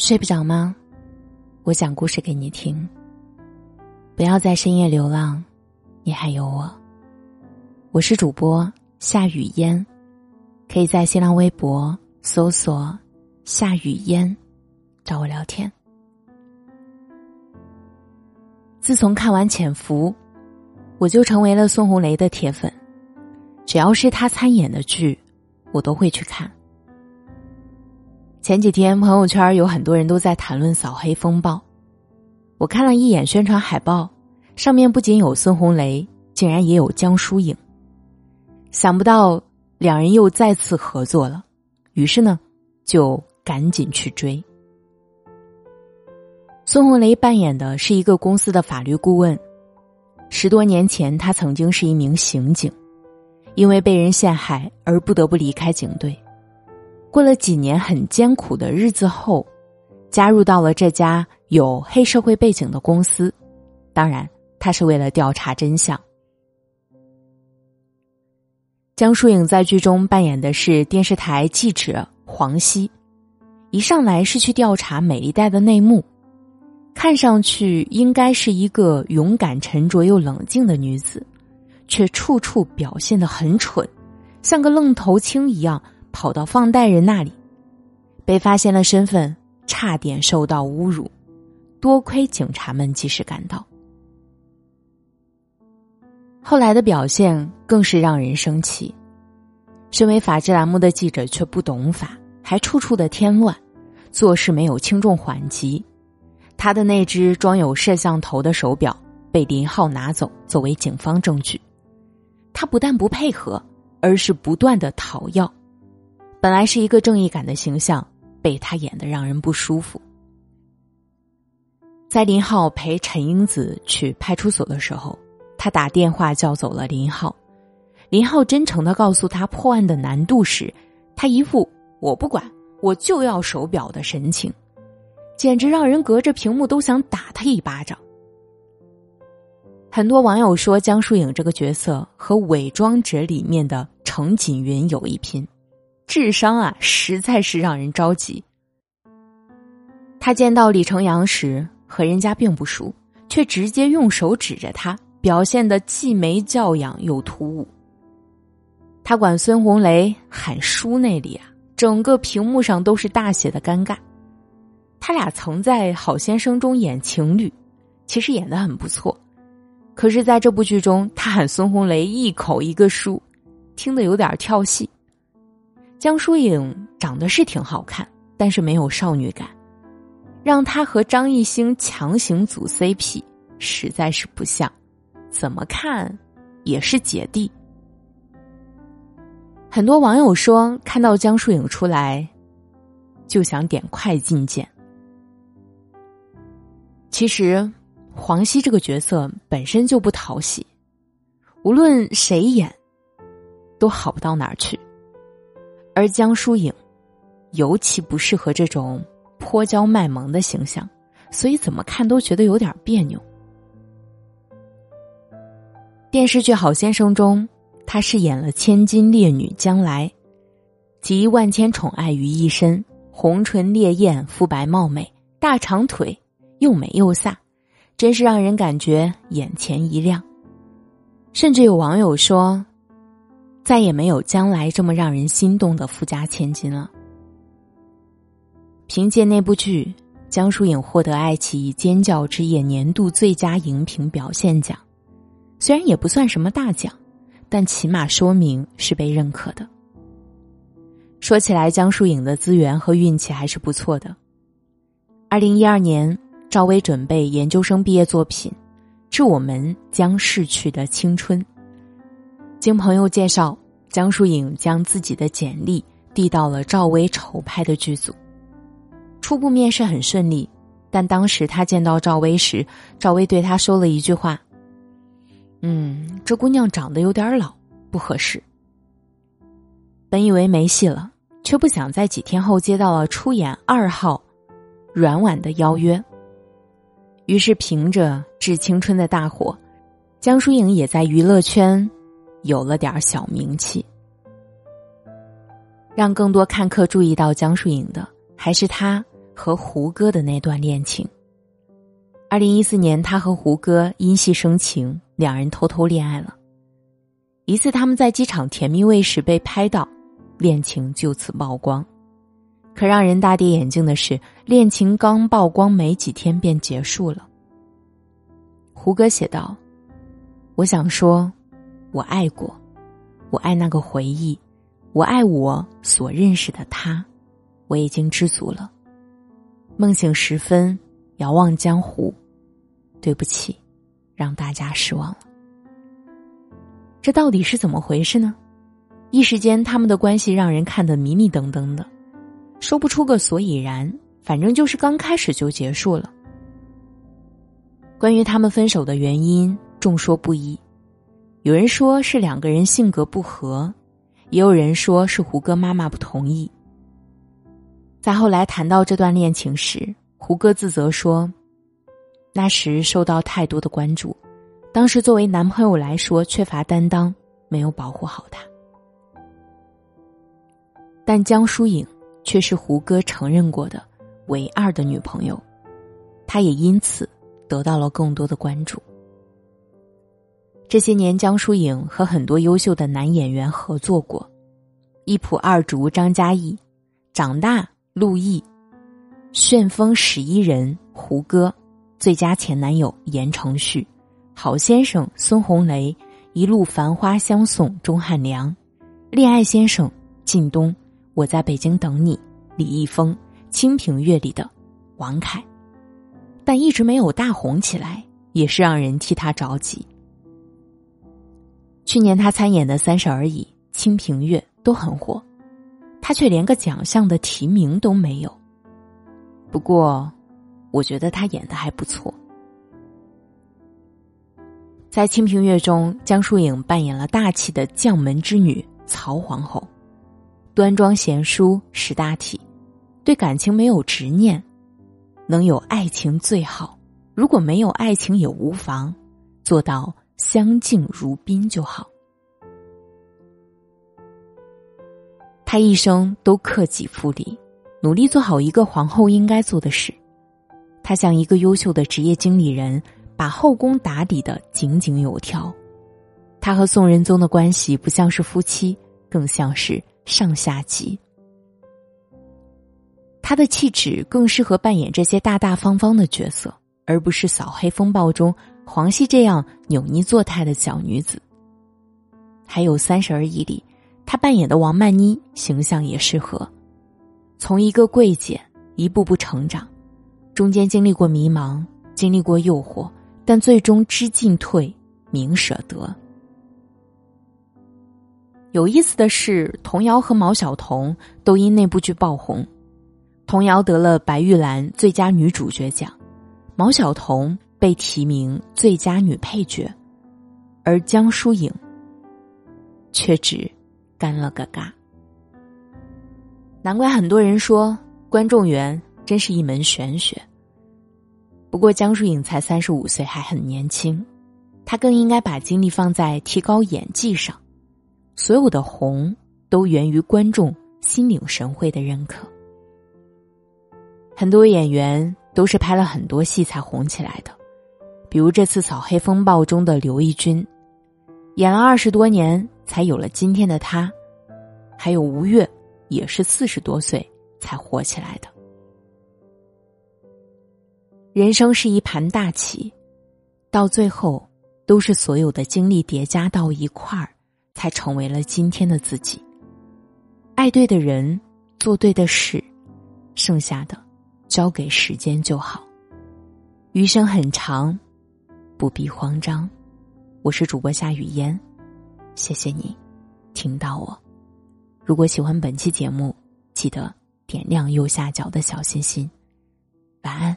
睡不着吗？我讲故事给你听。不要在深夜流浪，你还有我。我是主播夏雨嫣，可以在新浪微博搜索“夏雨嫣”，找我聊天。自从看完《潜伏》，我就成为了孙红雷的铁粉，只要是他参演的剧，我都会去看。前几天朋友圈有很多人都在谈论扫黑风暴，我看了一眼宣传海报，上面不仅有孙红雷，竟然也有江疏影。想不到两人又再次合作了，于是呢，就赶紧去追。孙红雷扮演的是一个公司的法律顾问，十多年前他曾经是一名刑警，因为被人陷害而不得不离开警队。过了几年很艰苦的日子后，加入到了这家有黑社会背景的公司。当然，他是为了调查真相。江疏影在剧中扮演的是电视台记者黄熙，一上来是去调查美丽贷的内幕，看上去应该是一个勇敢、沉着又冷静的女子，却处处表现的很蠢，像个愣头青一样。跑到放贷人那里，被发现了身份，差点受到侮辱，多亏警察们及时赶到。后来的表现更是让人生气，身为法制栏目的记者却不懂法，还处处的添乱，做事没有轻重缓急。他的那只装有摄像头的手表被林浩拿走作为警方证据，他不但不配合，而是不断的讨要。本来是一个正义感的形象，被他演的让人不舒服。在林浩陪陈英子去派出所的时候，他打电话叫走了林浩。林浩真诚的告诉他破案的难度时，他一副我不管，我就要手表的神情，简直让人隔着屏幕都想打他一巴掌。很多网友说，江疏影这个角色和《伪装者》里面的程锦云有一拼。智商啊，实在是让人着急。他见到李成阳时和人家并不熟，却直接用手指着他，表现的既没教养又突兀。他管孙红雷喊叔，那里啊，整个屏幕上都是大写的尴尬。他俩曾在《好先生》中演情侣，其实演的很不错。可是在这部剧中，他喊孙红雷一口一个叔，听得有点跳戏。江疏影长得是挺好看，但是没有少女感，让她和张艺兴强行组 CP 实在是不像，怎么看也是姐弟。很多网友说看到江疏影出来，就想点快进键。其实黄熙这个角色本身就不讨喜，无论谁演，都好不到哪儿去。而江疏影，尤其不适合这种泼娇卖萌的形象，所以怎么看都觉得有点别扭。电视剧《好先生》中，他饰演了千金烈女将来，集万千宠爱于一身，红唇烈焰，肤白貌美，大长腿，又美又飒，真是让人感觉眼前一亮。甚至有网友说。再也没有将来这么让人心动的富家千金了。凭借那部剧，江疏影获得爱奇艺尖叫之夜年度最佳荧屏表现奖，虽然也不算什么大奖，但起码说明是被认可的。说起来，江疏影的资源和运气还是不错的。二零一二年，赵薇准备研究生毕业作品《致我们将逝去的青春》。经朋友介绍，江疏影将自己的简历递到了赵薇筹拍的剧组。初步面试很顺利，但当时他见到赵薇时，赵薇对他说了一句话：“嗯，这姑娘长得有点老，不合适。”本以为没戏了，却不想在几天后接到了出演二号阮婉的邀约。于是凭着《致青春》的大火，江疏影也在娱乐圈。有了点小名气，让更多看客注意到江疏影的，还是她和胡歌的那段恋情。二零一四年，他和胡歌因戏生情，两人偷偷恋爱了。一次，他们在机场甜蜜位时被拍到，恋情就此曝光。可让人大跌眼镜的是，恋情刚曝光没几天便结束了。胡歌写道：“我想说，我爱过，我爱那个回忆，我爱我所认识的他，我已经知足了。梦醒时分，遥望江湖，对不起，让大家失望了。这到底是怎么回事呢？一时间，他们的关系让人看得迷迷瞪瞪的。”说不出个所以然，反正就是刚开始就结束了。关于他们分手的原因，众说不一。有人说是两个人性格不合，也有人说是胡歌妈妈不同意。在后来谈到这段恋情时，胡歌自责说：“那时受到太多的关注，当时作为男朋友来说缺乏担当，没有保护好他。”但江疏影。却是胡歌承认过的唯二的女朋友，他也因此得到了更多的关注。这些年，江疏影和很多优秀的男演员合作过，一仆二主张嘉译，长大陆毅，旋风十一人胡歌，最佳前男友言承旭，好先生孙红雷，一路繁花相送钟汉良，恋爱先生靳东。我在北京等你，李易峰，《清平乐》里的王凯，但一直没有大红起来，也是让人替他着急。去年他参演的《三十而已》《清平乐》都很火，他却连个奖项的提名都没有。不过，我觉得他演的还不错。在《清平乐》中，江疏影扮演了大气的将门之女曹皇后。端庄贤淑识大体，对感情没有执念，能有爱情最好。如果没有爱情也无妨，做到相敬如宾就好。他一生都克己复礼，努力做好一个皇后应该做的事。他像一个优秀的职业经理人，把后宫打理的井井有条。他和宋仁宗的关系不像是夫妻，更像是。上下级，他的气质更适合扮演这些大大方方的角色，而不是《扫黑风暴》中黄熙这样扭捏作态的小女子。还有《三十而已》里，她扮演的王曼妮形象也适合。从一个贵姐一步步成长，中间经历过迷茫，经历过诱惑，但最终知进退，明舍得。有意思的是，童瑶和毛晓彤都因那部剧爆红，童瑶得了白玉兰最佳女主角奖，毛晓彤被提名最佳女配角，而江疏影却只干了个尬。难怪很多人说观众缘真是一门玄学。不过江疏影才三十五岁，还很年轻，她更应该把精力放在提高演技上。所有的红都源于观众心领神会的认可。很多演员都是拍了很多戏才红起来的，比如这次《扫黑风暴》中的刘奕君，演了二十多年才有了今天的他；还有吴越，也是四十多岁才火起来的。人生是一盘大棋，到最后都是所有的经历叠加到一块儿。才成为了今天的自己。爱对的人，做对的事，剩下的交给时间就好。余生很长，不必慌张。我是主播夏雨嫣，谢谢你听到我。如果喜欢本期节目，记得点亮右下角的小心心。晚安。